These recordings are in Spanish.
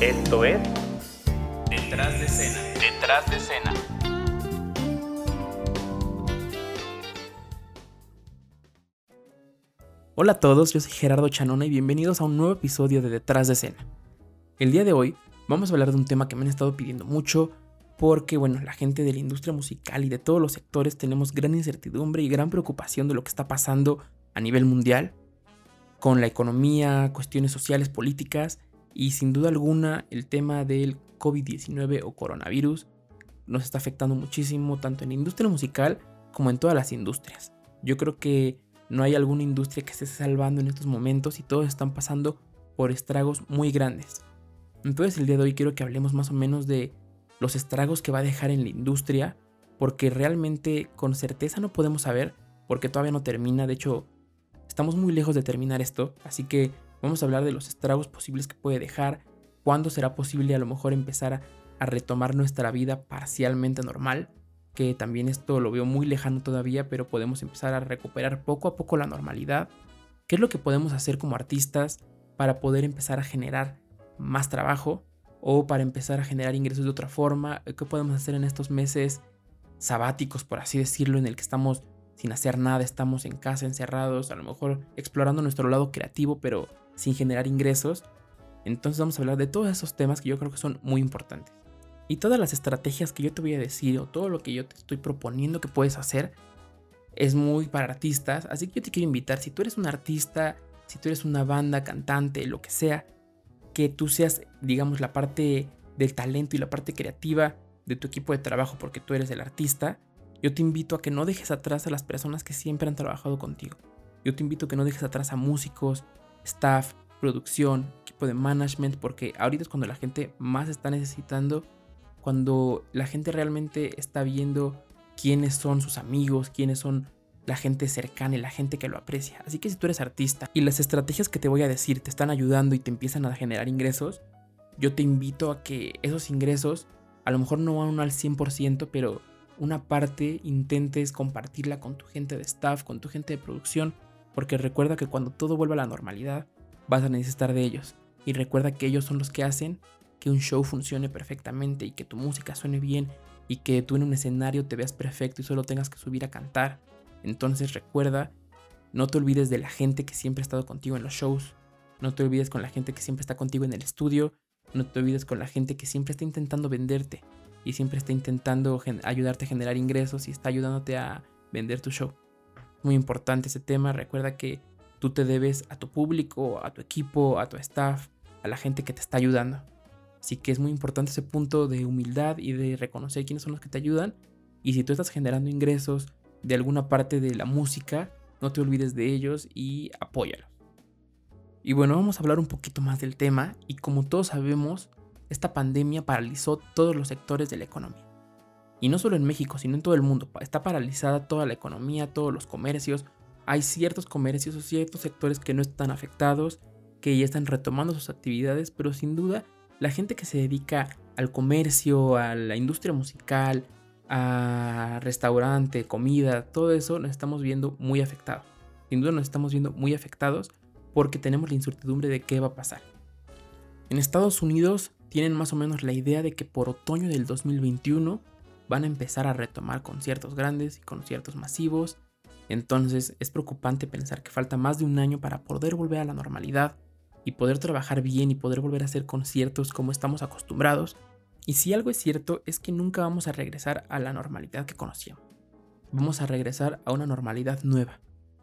Esto es Detrás de escena. Detrás de escena. Hola a todos, yo soy Gerardo Chanona y bienvenidos a un nuevo episodio de Detrás de escena. El día de hoy vamos a hablar de un tema que me han estado pidiendo mucho porque, bueno, la gente de la industria musical y de todos los sectores tenemos gran incertidumbre y gran preocupación de lo que está pasando a nivel mundial con la economía, cuestiones sociales, políticas y sin duda alguna el tema del COVID-19 o coronavirus nos está afectando muchísimo tanto en la industria musical como en todas las industrias. Yo creo que no hay alguna industria que esté salvando en estos momentos y todos están pasando por estragos muy grandes. Entonces el día de hoy quiero que hablemos más o menos de los estragos que va a dejar en la industria porque realmente con certeza no podemos saber porque todavía no termina. De hecho, estamos muy lejos de terminar esto, así que Vamos a hablar de los estragos posibles que puede dejar, cuándo será posible a lo mejor empezar a, retomar nuestra vida parcialmente normal, que también esto lo veo muy lejano todavía, pero podemos empezar a recuperar poco a poco la normalidad. ¿Qué es lo que podemos hacer como artistas para poder empezar a generar más trabajo o para empezar a generar ingresos de otra forma? ¿Qué podemos hacer en estos meses sabáticos, por así decirlo, en el que estamos sin hacer nada, estamos en casa encerrados, a lo mejor explorando nuestro lado creativo, pero sin generar ingresos. Entonces vamos a hablar de todos esos temas que yo creo que son muy importantes. Y todas las estrategias que yo te voy a decir o todo lo que yo te estoy proponiendo que puedes hacer es muy para artistas. Así que yo te quiero invitar, si tú eres un artista, si tú eres una banda, cantante, lo que sea, que tú seas, digamos, la parte del talento y la parte creativa de tu equipo de trabajo porque tú eres el artista, yo te invito a que no dejes atrás a las personas que siempre han trabajado contigo. Yo te invito a que no dejes atrás a músicos, staff, producción, equipo de management, porque ahorita es cuando la gente más está necesitando, cuando la gente realmente está viendo quiénes son sus amigos, quiénes son la gente cercana y la gente que lo aprecia. Así que si tú eres artista y las estrategias que te voy a decir te están ayudando y te empiezan a generar ingresos, yo te invito a que esos ingresos a lo mejor no van al 100%, pero una parte intentes compartirla con tu gente de staff, con tu gente de producción, porque recuerda que cuando todo vuelva a la normalidad, vas a necesitar de ellos. Y recuerda que ellos son los que hacen que un show funcione perfectamente y que tu música suene bien y que tú en un escenario te veas perfecto y solo tengas que subir a cantar. Entonces recuerda, no te olvides de la gente que siempre ha estado contigo en los shows, no te olvides con la gente que siempre está contigo en el estudio, no te olvides con la gente que siempre está intentando venderte y siempre está intentando ayudarte a generar ingresos y está ayudándote a vender tu show muy importante ese tema. Recuerda que tú te debes a tu público, a tu equipo, a tu staff, a la gente que te está ayudando. Así que es muy importante ese punto de humildad y de reconocer quiénes son los que te ayudan. Y si tú estás generando ingresos de alguna parte de la música, no te olvides de ellos y apóyalos. Y bueno, vamos a hablar un poquito más del tema. Y como todos sabemos, esta pandemia paralizó todos los sectores de la economía. Y no solo en México, sino en todo el mundo. Está paralizada toda la economía, todos los comercios. Hay ciertos comercios o ciertos sectores que no están afectados, que ya están retomando sus actividades, pero sin duda la gente que se dedica al comercio, a la industria musical, a restaurante, comida, todo eso nos estamos viendo muy afectados. Sin duda nos estamos viendo muy afectados porque tenemos la incertidumbre de qué va a pasar. En Estados Unidos tienen más o menos la idea de que por otoño del 2021 van a empezar a retomar conciertos grandes y conciertos masivos. Entonces es preocupante pensar que falta más de un año para poder volver a la normalidad y poder trabajar bien y poder volver a hacer conciertos como estamos acostumbrados. Y si algo es cierto es que nunca vamos a regresar a la normalidad que conocíamos. Vamos a regresar a una normalidad nueva.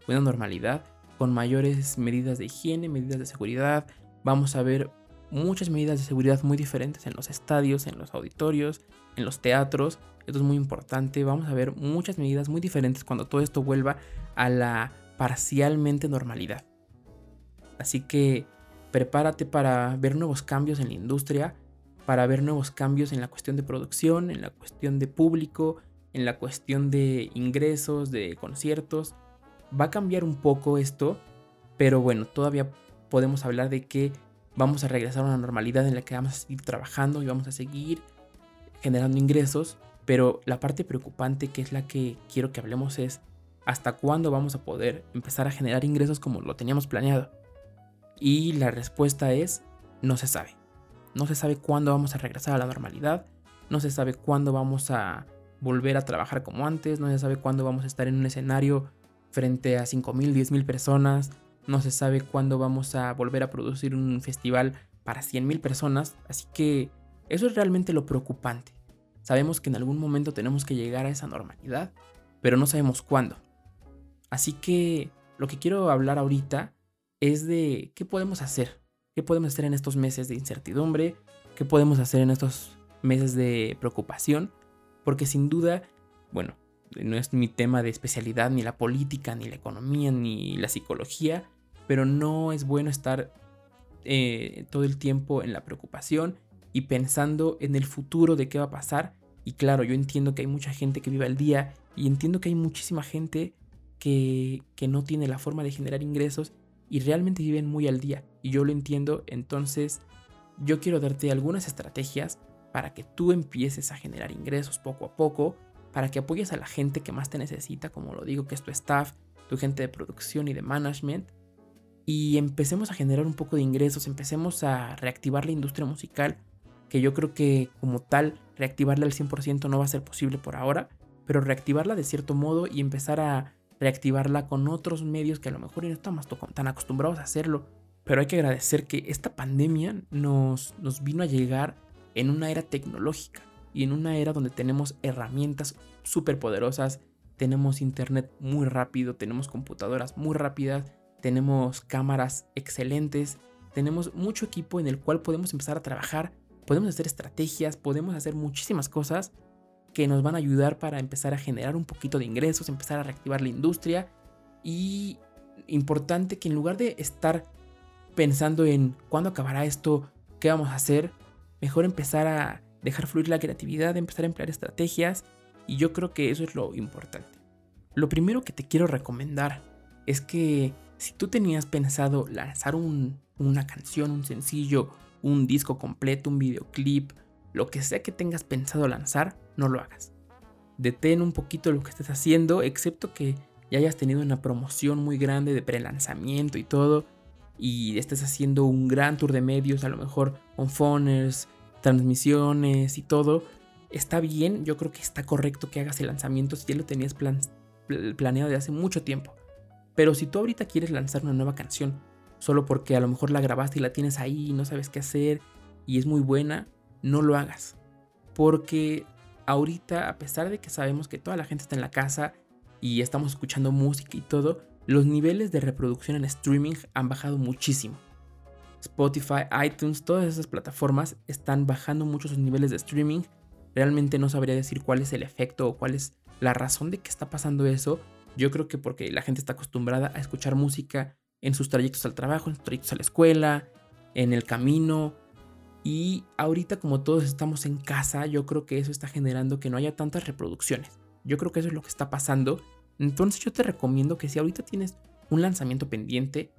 Una normalidad con mayores medidas de higiene, medidas de seguridad. Vamos a ver muchas medidas de seguridad muy diferentes en los estadios, en los auditorios, en los teatros esto es muy importante. Vamos a ver muchas medidas muy diferentes cuando todo esto vuelva a la parcialmente normalidad. Así que prepárate para ver nuevos cambios en la industria, para ver nuevos cambios en la cuestión de producción, en la cuestión de público, en la cuestión de ingresos, de conciertos. Va a cambiar un poco esto, pero bueno, todavía podemos hablar de que vamos a regresar a una normalidad en la que vamos a seguir trabajando y vamos a seguir generando ingresos, pero la parte preocupante, que es la que quiero que hablemos, es hasta cuándo vamos a poder empezar a generar ingresos como lo teníamos planeado. Y la respuesta es, no se sabe. No se sabe cuándo vamos a regresar a la normalidad, no se sabe cuándo vamos a volver a trabajar como antes, no se sabe cuándo vamos a estar en un escenario frente a 5.000, 10.000 personas, no se sabe cuándo vamos a volver a producir un festival para 100.000 personas, así que eso es realmente lo preocupante. Sabemos que en algún momento tenemos que llegar a esa normalidad, pero no sabemos cuándo. Así que lo que quiero hablar ahorita es de qué podemos hacer, qué podemos hacer en estos meses de incertidumbre, qué podemos hacer en estos meses de preocupación, porque sin duda, bueno, no es mi tema de especialidad, ni la política, ni la economía, ni la psicología, pero no es bueno estar eh, todo el tiempo en la preocupación y pensando en el futuro de qué va a pasar. Y claro, yo entiendo que hay mucha gente que vive al día y entiendo que hay muchísima gente que, que no tiene la forma de generar ingresos y realmente viven muy al día. Y yo lo entiendo, entonces yo quiero darte algunas estrategias para que tú empieces a generar ingresos poco a poco, para que apoyes a la gente que más te necesita, como lo digo, que es tu staff, tu gente de producción y de management, y empecemos a generar un poco de ingresos, empecemos a reactivar la industria musical, que yo creo que como tal reactivarla al 100% no va a ser posible por ahora, pero reactivarla de cierto modo y empezar a reactivarla con otros medios que a lo mejor no estamos tan acostumbrados a hacerlo. Pero hay que agradecer que esta pandemia nos, nos vino a llegar en una era tecnológica y en una era donde tenemos herramientas súper poderosas, tenemos internet muy rápido, tenemos computadoras muy rápidas, tenemos cámaras excelentes, tenemos mucho equipo en el cual podemos empezar a trabajar, podemos hacer estrategias, podemos hacer muchísimas cosas que nos van a ayudar para empezar a generar un poquito de ingresos, empezar a reactivar la industria y importante que en lugar de estar pensando en cuándo acabará esto, qué vamos a hacer, mejor empezar a dejar fluir la creatividad, empezar a emplear estrategias y yo creo que eso es lo importante. Lo primero que te quiero recomendar es que si tú tenías pensado lanzar una canción, un sencillo, un disco completo, un videoclip, lo que sea que tengas pensado lanzar, no lo hagas. Detén un poquito lo que estés haciendo, excepto que ya hayas tenido una promoción muy grande de pre-lanzamiento y todo, y estés haciendo un gran tour de medios, a lo mejor con phoners, transmisiones y todo. Está bien, yo creo que está correcto que hagas el lanzamiento si ya lo tenías planeado de hace mucho tiempo. Pero si tú ahorita quieres lanzar una nueva canción, solo porque a lo mejor la grabaste y la tienes ahí y no sabes qué hacer y es muy buena, no lo hagas. Porque ahorita, a pesar de que sabemos que toda la gente está en la casa y estamos escuchando música y todo, los niveles de reproducción en streaming han bajado muchísimo. Spotify, iTunes, todas esas plataformas están bajando mucho sus niveles de streaming. Realmente no sabría decir cuál es el efecto o cuál es la razón de que está pasando eso, yo creo que porque la gente está acostumbrada a escuchar música en sus trayectos al trabajo, en sus trayectos a la escuela, en el camino. Y ahorita como todos estamos en casa, yo creo que eso está generando que no haya tantas reproducciones. Yo creo que eso es lo que está pasando. Entonces yo te recomiendo que si ahorita tienes un lanzamiento pendiente,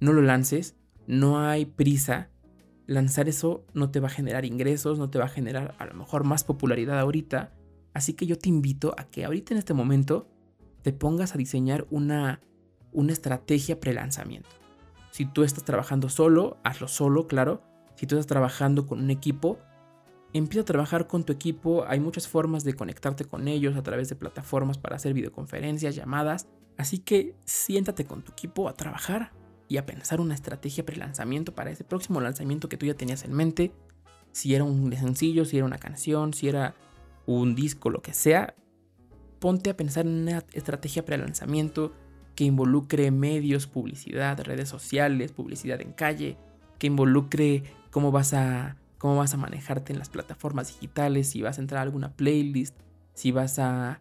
no lo lances, no hay prisa. Lanzar eso no te va a generar ingresos, no te va a generar a lo mejor más popularidad ahorita. Así que yo te invito a que ahorita en este momento te pongas a diseñar una, una estrategia pre-lanzamiento. Si tú estás trabajando solo, hazlo solo, claro. Si tú estás trabajando con un equipo, empieza a trabajar con tu equipo. Hay muchas formas de conectarte con ellos a través de plataformas para hacer videoconferencias, llamadas. Así que siéntate con tu equipo a trabajar y a pensar una estrategia pre-lanzamiento para ese próximo lanzamiento que tú ya tenías en mente. Si era un sencillo, si era una canción, si era un disco, lo que sea, ponte a pensar en una estrategia para el lanzamiento que involucre medios, publicidad, redes sociales, publicidad en calle, que involucre cómo vas a cómo vas a manejarte en las plataformas digitales, si vas a entrar a alguna playlist, si vas a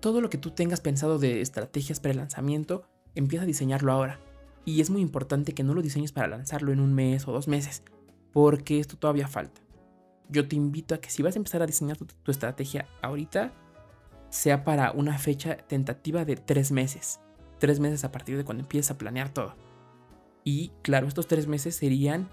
todo lo que tú tengas pensado de estrategias para el lanzamiento, empieza a diseñarlo ahora. Y es muy importante que no lo diseñes para lanzarlo en un mes o dos meses, porque esto todavía falta. Yo te invito a que si vas a empezar a diseñar tu, tu estrategia ahorita, sea para una fecha tentativa de tres meses. Tres meses a partir de cuando empieces a planear todo. Y claro, estos tres meses serían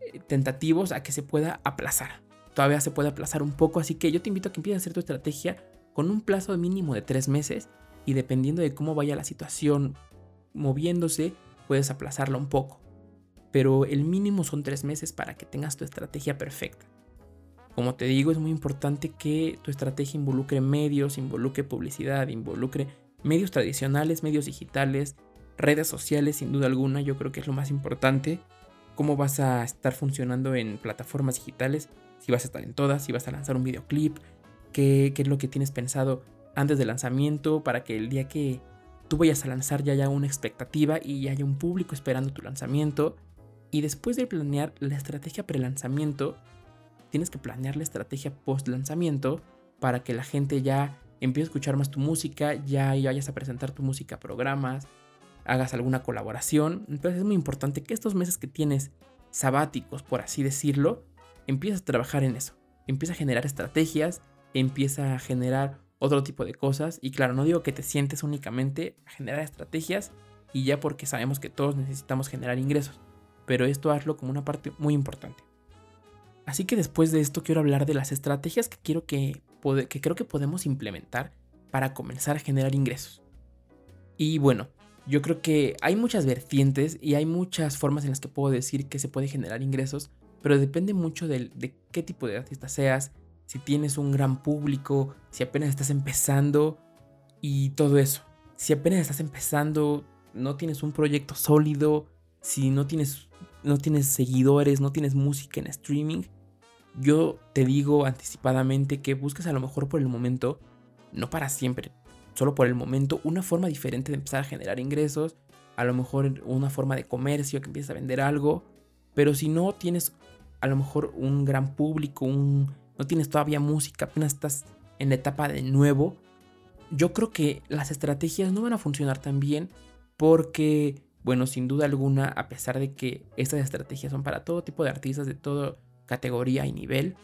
eh, tentativos a que se pueda aplazar. Todavía se puede aplazar un poco, así que yo te invito a que empieces a hacer tu estrategia con un plazo mínimo de tres meses y dependiendo de cómo vaya la situación moviéndose, puedes aplazarla un poco. pero el mínimo son tres meses para que tengas tu estrategia perfecta. Como te digo, es muy importante que tu estrategia involucre medios, involucre publicidad, involucre medios tradicionales, medios digitales, redes sociales, sin duda alguna, yo creo que es lo más importante. Cómo vas a estar funcionando en plataformas digitales, si vas a estar en todas, si vas a lanzar un videoclip, qué, qué es lo que tienes pensado antes del lanzamiento para que el día que tú vayas a lanzar ya haya una expectativa y ya haya un público esperando tu lanzamiento. Y después de planear la estrategia pre-lanzamiento, tienes que planear la estrategia post-lanzamiento para que la gente ya empiece a escuchar más tu música, ya vayas a presentar tu música a programas, hagas alguna colaboración. Entonces es muy importante que estos meses que tienes sabáticos, por así decirlo, empieces a trabajar en eso. Empieza a generar estrategias, empieza a generar otro tipo de cosas. Y claro, no digo que te sientes únicamente a generar estrategias y ya porque sabemos que todos necesitamos generar ingresos. Pero esto hazlo como una parte muy importante. Así que después de esto quiero hablar de las estrategias que, quiero que, que creo que podemos implementar para comenzar a generar ingresos. Y bueno, yo creo que hay muchas vertientes y hay muchas formas en las que puedo decir que se puede generar ingresos, pero depende mucho de, de qué tipo de artista seas, si tienes un gran público, si apenas estás empezando y todo eso. Si apenas estás empezando, no tienes un proyecto sólido, si no tienes, no tienes seguidores, no tienes música en streaming, yo te digo anticipadamente que busques a lo mejor por el momento, no para siempre, solo por el momento, una forma diferente de empezar a generar ingresos, a lo mejor una forma de comercio que empieces a vender algo, pero si no tienes a lo mejor un gran público, un no tienes todavía música, apenas estás en la etapa de nuevo, yo creo que las estrategias no van a funcionar tan bien porque, bueno, sin duda alguna, a pesar de que estas estrategias son para todo tipo de artistas de toda categoría y nivel,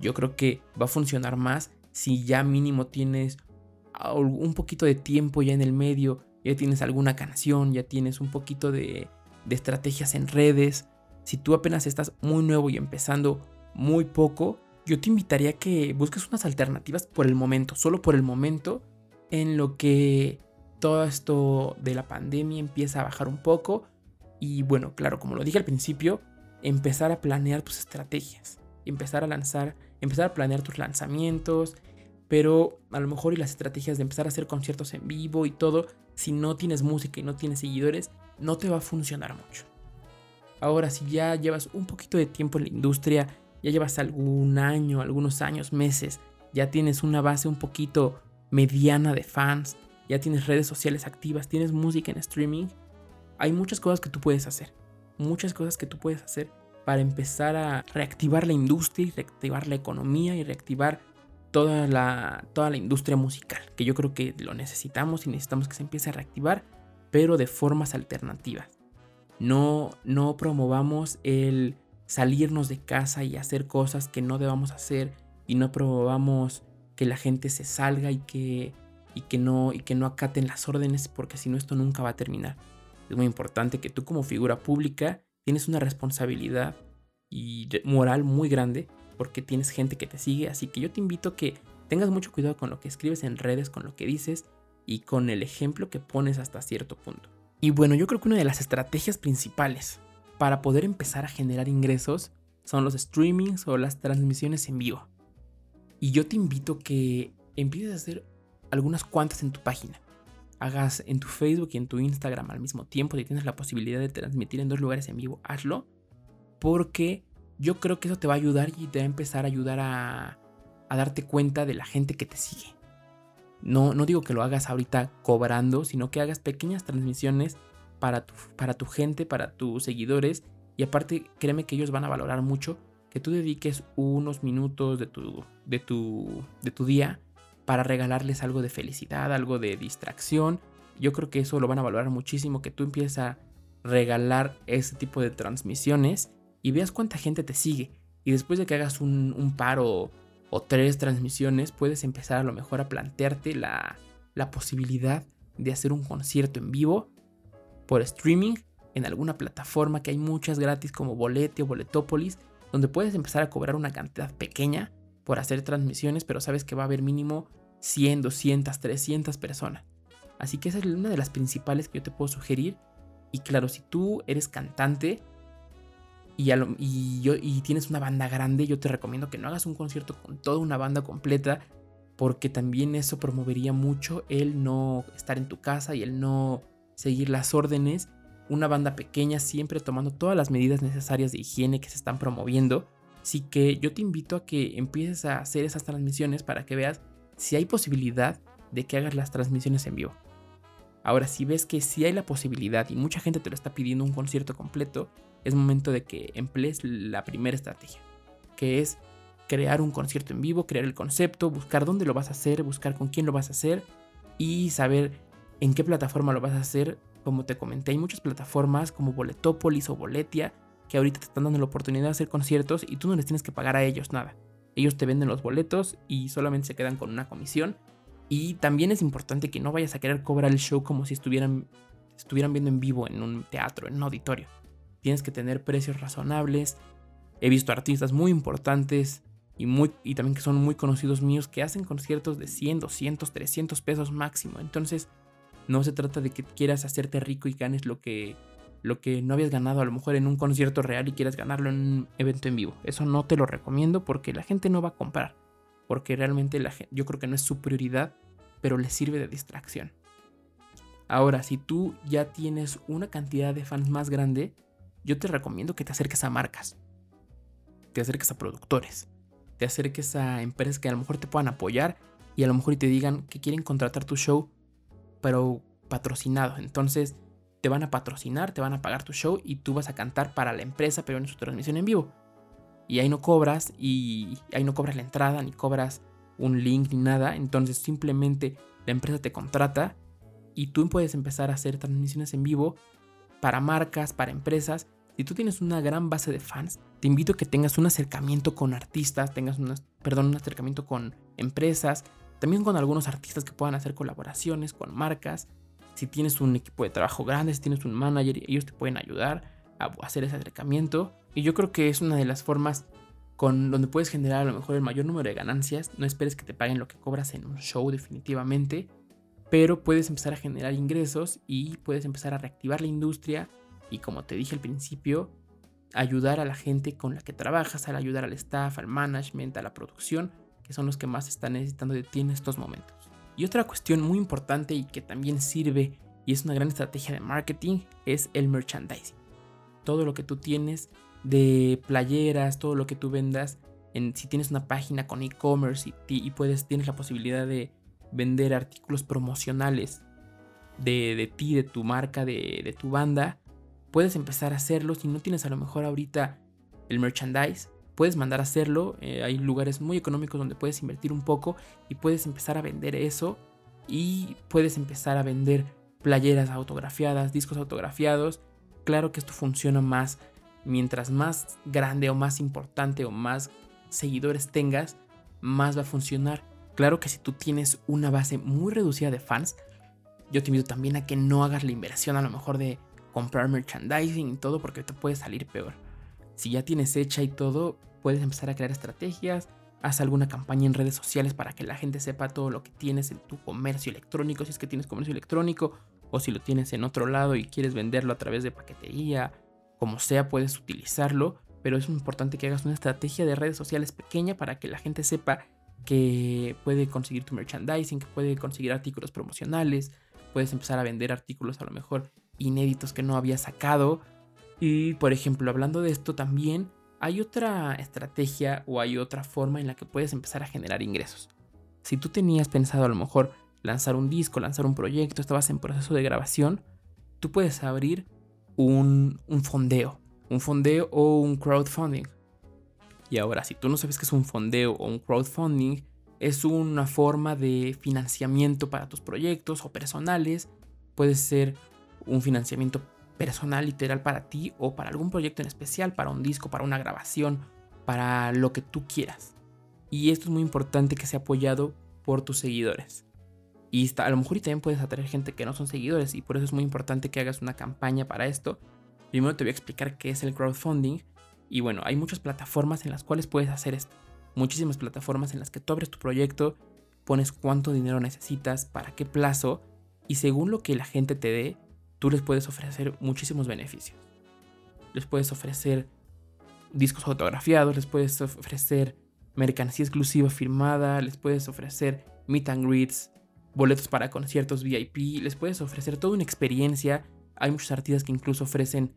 yo creo que va a funcionar más si ya mínimo tienes un poquito de tiempo ya en el medio, ya tienes alguna canción, ya tienes un poquito de, de estrategias en redes. Si tú apenas estás muy nuevo y empezando muy poco, yo te invitaría a que busques unas alternativas por el momento, solo por el momento, en lo que todo esto de la pandemia empieza a bajar un poco. Y bueno, claro, como lo dije al principio, empezar a planear tus estrategias, empezar a lanzar, empezar a planear tus lanzamientos, pero a lo mejor y las estrategias de empezar a hacer conciertos en vivo y todo, si no tienes música y no tienes seguidores, no te va a funcionar mucho. Ahora, si ya llevas un poquito de tiempo en la industria, ya llevas algún año, algunos años, meses, ya tienes una base un poquito mediana de fans, ya tienes redes sociales activas, tienes música en streaming, hay muchas cosas que tú puedes hacer, muchas cosas que tú puedes hacer para empezar a reactivar la industria y reactivar la economía y reactivar toda la, toda la industria musical, que yo creo que lo necesitamos y necesitamos que se empiece a reactivar, pero de formas alternativas. No, no promovamos el salirnos de casa y hacer cosas que no debamos hacer y no promovamos que la gente se salga y que, y que, no, y que no acaten las órdenes porque si no esto nunca va a terminar. Es muy importante que tú como figura pública tienes una responsabilidad y moral muy grande porque tienes gente que te sigue, así que yo te invito a que tengas mucho cuidado con lo que escribes en redes, con lo que dices y con el ejemplo que pones hasta cierto punto. Y bueno, yo creo que una de las estrategias principales para poder empezar a generar ingresos son los streamings o las transmisiones en vivo. Y yo te invito a que empieces a hacer algunas cuantas en tu página. Hagas en tu Facebook y en tu Instagram al mismo tiempo. Si tienes la posibilidad de transmitir en dos lugares en vivo, hazlo. Porque yo creo que eso te va a ayudar y te va a empezar a ayudar a, a darte cuenta de la gente que te sigue. No, no digo que lo hagas ahorita cobrando, sino que hagas pequeñas transmisiones para tu, para tu gente, para tus seguidores. Y aparte, créeme que ellos van a valorar mucho que tú dediques unos minutos de tu, de tu, de tu día para regalarles algo de felicidad, algo de distracción. Yo creo que eso lo van a valorar muchísimo, que tú empieces a regalar ese tipo de transmisiones y veas cuánta gente te sigue. Y después de que hagas un, par o, tres transmisiones, puedes empezar a lo mejor a plantearte la, la posibilidad de hacer un concierto en vivo por streaming en alguna plataforma que hay muchas gratis como Bolete o Boletopolis, donde puedes empezar a cobrar una cantidad pequeña por hacer transmisiones, pero sabes que va a haber mínimo 100, 200, 300 personas. Así que esa es una de las principales que yo te puedo sugerir. Y claro, si tú eres cantante, y, y, tienes una banda grande, yo te recomiendo que no hagas un concierto con toda una banda completa, porque también eso promovería mucho el no estar en tu casa y el no seguir las órdenes. Una banda pequeña siempre tomando todas las medidas necesarias de higiene que se están promoviendo. Así que yo te invito a que empieces a hacer esas transmisiones para que veas si hay posibilidad de que hagas las transmisiones en vivo. Ahora, si ves que si hay la posibilidad y mucha gente te lo está pidiendo un concierto completo, es momento de que emplees la primera estrategia, que es crear un concierto en vivo, crear el concepto, buscar dónde lo vas a hacer, buscar con quién lo vas a hacer y saber en qué plataforma lo vas a hacer. Como te comenté, hay muchas plataformas como Boletopolis o Boletia que ahorita te están dando la oportunidad de hacer conciertos y tú no les tienes que pagar a ellos nada. Ellos te venden los boletos y solamente se quedan con una comisión. Y también es importante que no vayas a querer cobrar el show como si estuvieran, estuvieran viendo en vivo en un teatro, en un auditorio. Tienes que tener precios razonables. He visto artistas muy importantes y, muy, y también que son muy conocidos míos que hacen conciertos de 100, 200, 300 pesos máximo. Entonces no se trata de que quieras hacerte rico y ganes lo que lo que no habías ganado a lo mejor en un concierto real y quieras ganarlo en un evento en vivo. Eso no te lo recomiendo porque la gente no va a comprar. Porque realmente la gente, yo creo que no es su prioridad, pero le sirve de distracción. Ahora, si tú ya tienes una cantidad de fans más grande, yo te recomiendo que te acerques a marcas, te acerques a productores, te acerques a empresas que a lo mejor te puedan apoyar y a lo mejor te digan que quieren contratar tu show, pero patrocinado. Entonces, te van a patrocinar, te van a pagar tu show y tú vas a cantar para la empresa, pero en su transmisión en vivo. Y ahí no cobras y ahí no cobras la entrada, ni cobras un link ni nada. Entonces simplemente la empresa te contrata y tú puedes empezar a hacer transmisiones en vivo para marcas, para empresas. Si tú tienes una gran base de fans, te invito a que tengas un acercamiento con artistas, tengas un, perdón, un acercamiento con empresas, también con algunos artistas que puedan hacer colaboraciones con marcas si tienes un equipo de trabajo grande, si tienes un manager, ellos te pueden ayudar a hacer ese acercamiento. Y yo creo que es una de las formas con donde puedes generar a lo mejor el mayor número de ganancias. No esperes que te paguen lo que cobras en un show definitivamente, pero puedes empezar a generar ingresos y puedes empezar a reactivar la industria y como te dije al principio, ayudar a la gente con la que trabajas, al ayudar al staff, al management, a la producción, que son los que más están necesitando de ti en estos momentos. Y otra cuestión muy importante y que también sirve y es una gran estrategia de marketing es el merchandising. Todo lo que tú tienes de playeras, todo lo que tú vendas, en, si tienes una página con e-commerce y, puedes, tienes la posibilidad de vender artículos promocionales de, de ti, de tu marca, de, de tu banda, puedes empezar a hacerlo. Si no tienes a lo mejor ahorita el merchandise, puedes mandar a hacerlo. Eh, hay lugares muy económicos donde puedes invertir un poco y puedes empezar a vender eso. Y puedes empezar a vender playeras autografiadas, discos autografiados. Claro que esto funciona más mientras más grande o más importante o más seguidores tengas, más va a funcionar. Claro que si tú tienes una base muy reducida de fans, yo te invito también a que no hagas la inversión a lo mejor de comprar merchandising y todo porque te puede salir peor. Si ya tienes hecha y todo, puedes empezar a crear estrategias. Haz alguna campaña en redes sociales para que la gente sepa todo lo que tienes en tu comercio electrónico, si es que tienes comercio electrónico, o si lo tienes en otro lado y quieres venderlo a través de paquetería, como sea, puedes utilizarlo. Pero es importante que hagas una estrategia de redes sociales pequeña para que la gente sepa que puede conseguir tu merchandising, que puede conseguir artículos promocionales, puedes empezar a vender artículos a lo mejor inéditos que no había sacado y por ejemplo, hablando de esto también, hay otra estrategia o hay otra forma en la que puedes empezar a generar ingresos. Si tú tenías pensado a lo mejor lanzar un disco, lanzar un proyecto, estabas en proceso de grabación, tú puedes abrir un, fondeo, un fondeo o un crowdfunding. Y ahora, si tú no sabes qué es un fondeo o un crowdfunding, es una forma de financiamiento para tus proyectos o personales. Puede ser un financiamiento personal literal para ti o para algún proyecto en especial, para un disco, para una grabación, para lo que tú quieras. Y esto es muy importante que sea apoyado por tus seguidores. Y a lo mejor también puedes atraer gente que no son seguidores y por eso es muy importante que hagas una campaña para esto. Primero te voy a explicar qué es el crowdfunding. Y bueno, hay muchas plataformas en las cuales puedes hacer esto. Muchísimas plataformas en las que tú abres tu proyecto, pones cuánto dinero necesitas, para qué plazo, y según lo que la gente te dé, tú les puedes ofrecer muchísimos beneficios. Les puedes ofrecer discos autografiados, les puedes ofrecer mercancía exclusiva firmada, les puedes ofrecer meet and greets, boletos para conciertos VIP, les puedes ofrecer toda una experiencia. Hay muchos artistas que incluso ofrecen,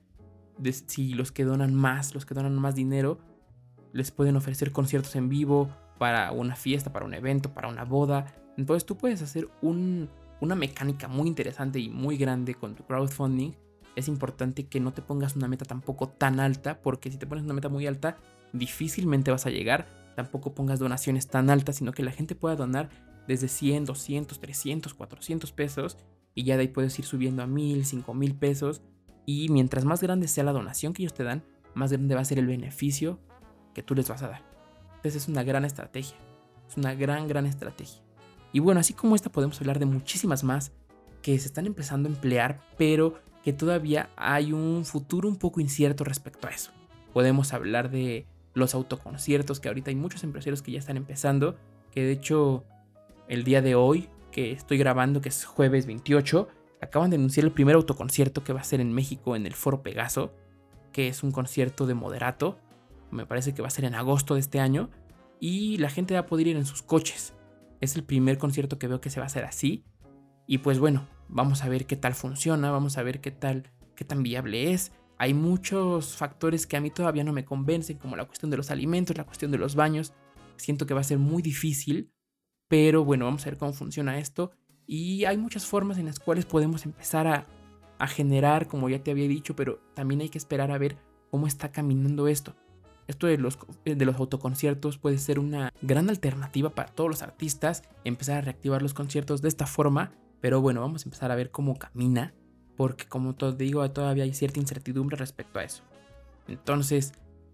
si los que donan más, los que donan más dinero, les pueden ofrecer conciertos en vivo para una fiesta, para un evento, para una boda. Entonces tú puedes hacer una mecánica muy interesante y muy grande con tu crowdfunding. Es importante que no te pongas una meta tampoco tan alta, porque si te pones una meta muy alta, difícilmente vas a llegar tampoco pongas donaciones tan altas, sino que la gente pueda donar desde 100, 200, 300, 400 pesos y ya de ahí puedes ir subiendo a 1000, 5000 pesos y mientras más grande sea la donación que ellos te dan, más grande va a ser el beneficio que tú les vas a dar. Entonces es una gran estrategia, es una gran, gran estrategia. Y bueno, así como esta podemos hablar de muchísimas más que se están empezando a emplear, pero que todavía hay un futuro un poco incierto respecto a eso. Podemos hablar de los autoconciertos, que ahorita hay muchos empresarios que ya están empezando, que de hecho el día de hoy, que estoy grabando, que es jueves 28, acaban de anunciar el primer autoconcierto que va a ser en México en el Foro Pegaso, que es un concierto de moderato, me parece que va a ser en agosto de este año, y la gente va a poder ir en sus coches. Es el primer concierto que veo que se va a hacer así, y pues bueno, vamos a ver qué tal funciona, vamos a ver qué tal, qué tan viable es. Hay muchos factores que a mí todavía no me convencen, como la cuestión de los alimentos, la cuestión de los baños. Siento que va a ser muy difícil, pero bueno, vamos a ver cómo funciona esto. Y hay muchas formas en las cuales podemos empezar a, generar, como ya te había dicho, pero también hay que esperar a ver cómo está caminando esto. Esto de los, de los autoconciertos puede ser una gran alternativa para todos los artistas, empezar a reactivar los conciertos de esta forma, pero bueno, vamos a empezar a ver cómo camina porque como te digo, todavía hay cierta incertidumbre respecto a eso. Entonces,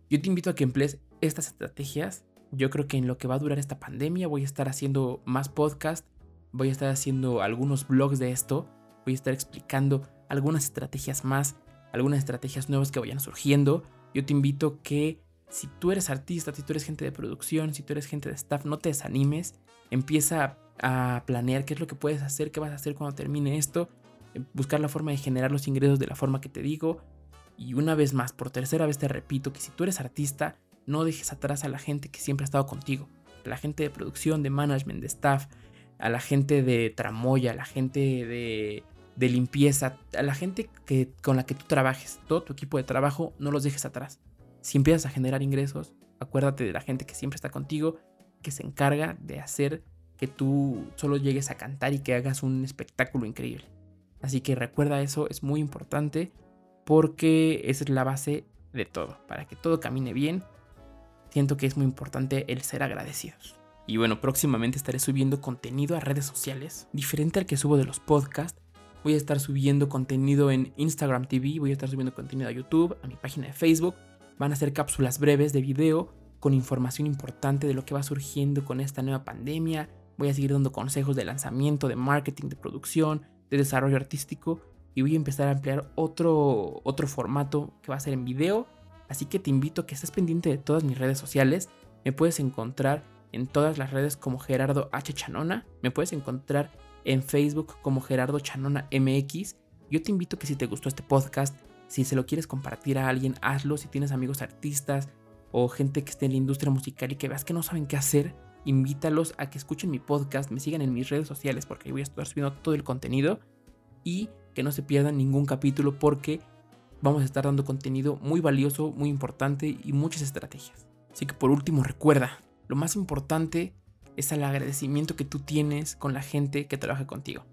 yo te invito a que emplees estas estrategias. Yo creo que en lo que va a durar esta pandemia voy a estar haciendo más podcast, voy a estar haciendo algunos blogs de esto, voy a estar explicando algunas estrategias más, algunas estrategias nuevas que vayan surgiendo. Yo te invito que si tú eres artista, si tú eres gente de producción, si tú eres gente de staff, no te desanimes, empieza a planear qué es lo que puedes hacer, qué vas a hacer cuando termine esto buscar la forma de generar los ingresos de la forma que te digo. Y una vez más, por tercera vez te repito que si tú eres artista, no dejes atrás a la gente que siempre ha estado contigo. A la gente de producción, de management, de staff, a la gente de tramoya, a la gente de, de limpieza, a la gente que, con la que tú trabajes, todo tu equipo de trabajo, no los dejes atrás. Si empiezas a generar ingresos, acuérdate de la gente que siempre está contigo, que se encarga de hacer que tú solo llegues a cantar y que hagas un espectáculo increíble. Así que recuerda eso, es muy importante porque es la base de todo. Para que todo camine bien, siento que es muy importante el ser agradecidos. Y bueno, próximamente estaré subiendo contenido a redes sociales, diferente al que subo de los podcasts. Voy a estar subiendo contenido en Instagram TV, voy a estar subiendo contenido a YouTube, a mi página de Facebook. Van a ser cápsulas breves de video con información importante de lo que va surgiendo con esta nueva pandemia. Voy a seguir dando consejos de lanzamiento, de marketing, de producción, de desarrollo artístico y voy a empezar a emplear otro, otro formato que va a ser en video. Así que te invito a que estés pendiente de todas mis redes sociales. Me puedes encontrar en todas las redes como Gerardo H. Chanona. Me puedes encontrar en Facebook como Gerardo Chanona MX. Yo te invito a que si te gustó este podcast, si se lo quieres compartir a alguien, hazlo. Si tienes amigos artistas o gente que esté en la industria musical y que veas que no saben qué hacer, invítalos a que escuchen mi podcast, me sigan en mis redes sociales porque ahí voy a estar subiendo todo el contenido y que no se pierdan ningún capítulo porque vamos a estar dando contenido muy valioso, muy importante y muchas estrategias. Así que por último recuerda, lo más importante es el agradecimiento que tú tienes con la gente que trabaja contigo.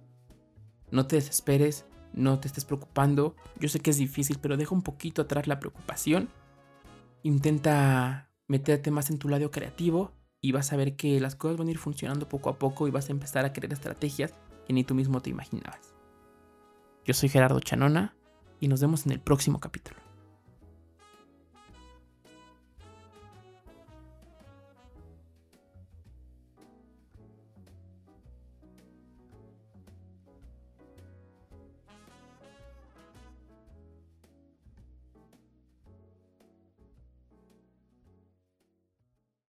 No te desesperes, no te estés preocupando. Yo sé que es difícil, pero deja un poquito atrás la preocupación. Intenta meterte más en tu lado creativo y vas a ver que las cosas van a ir funcionando poco a poco y vas a empezar a crear estrategias que ni tú mismo te imaginabas. Yo soy Gerardo Chanona y nos vemos en el próximo capítulo.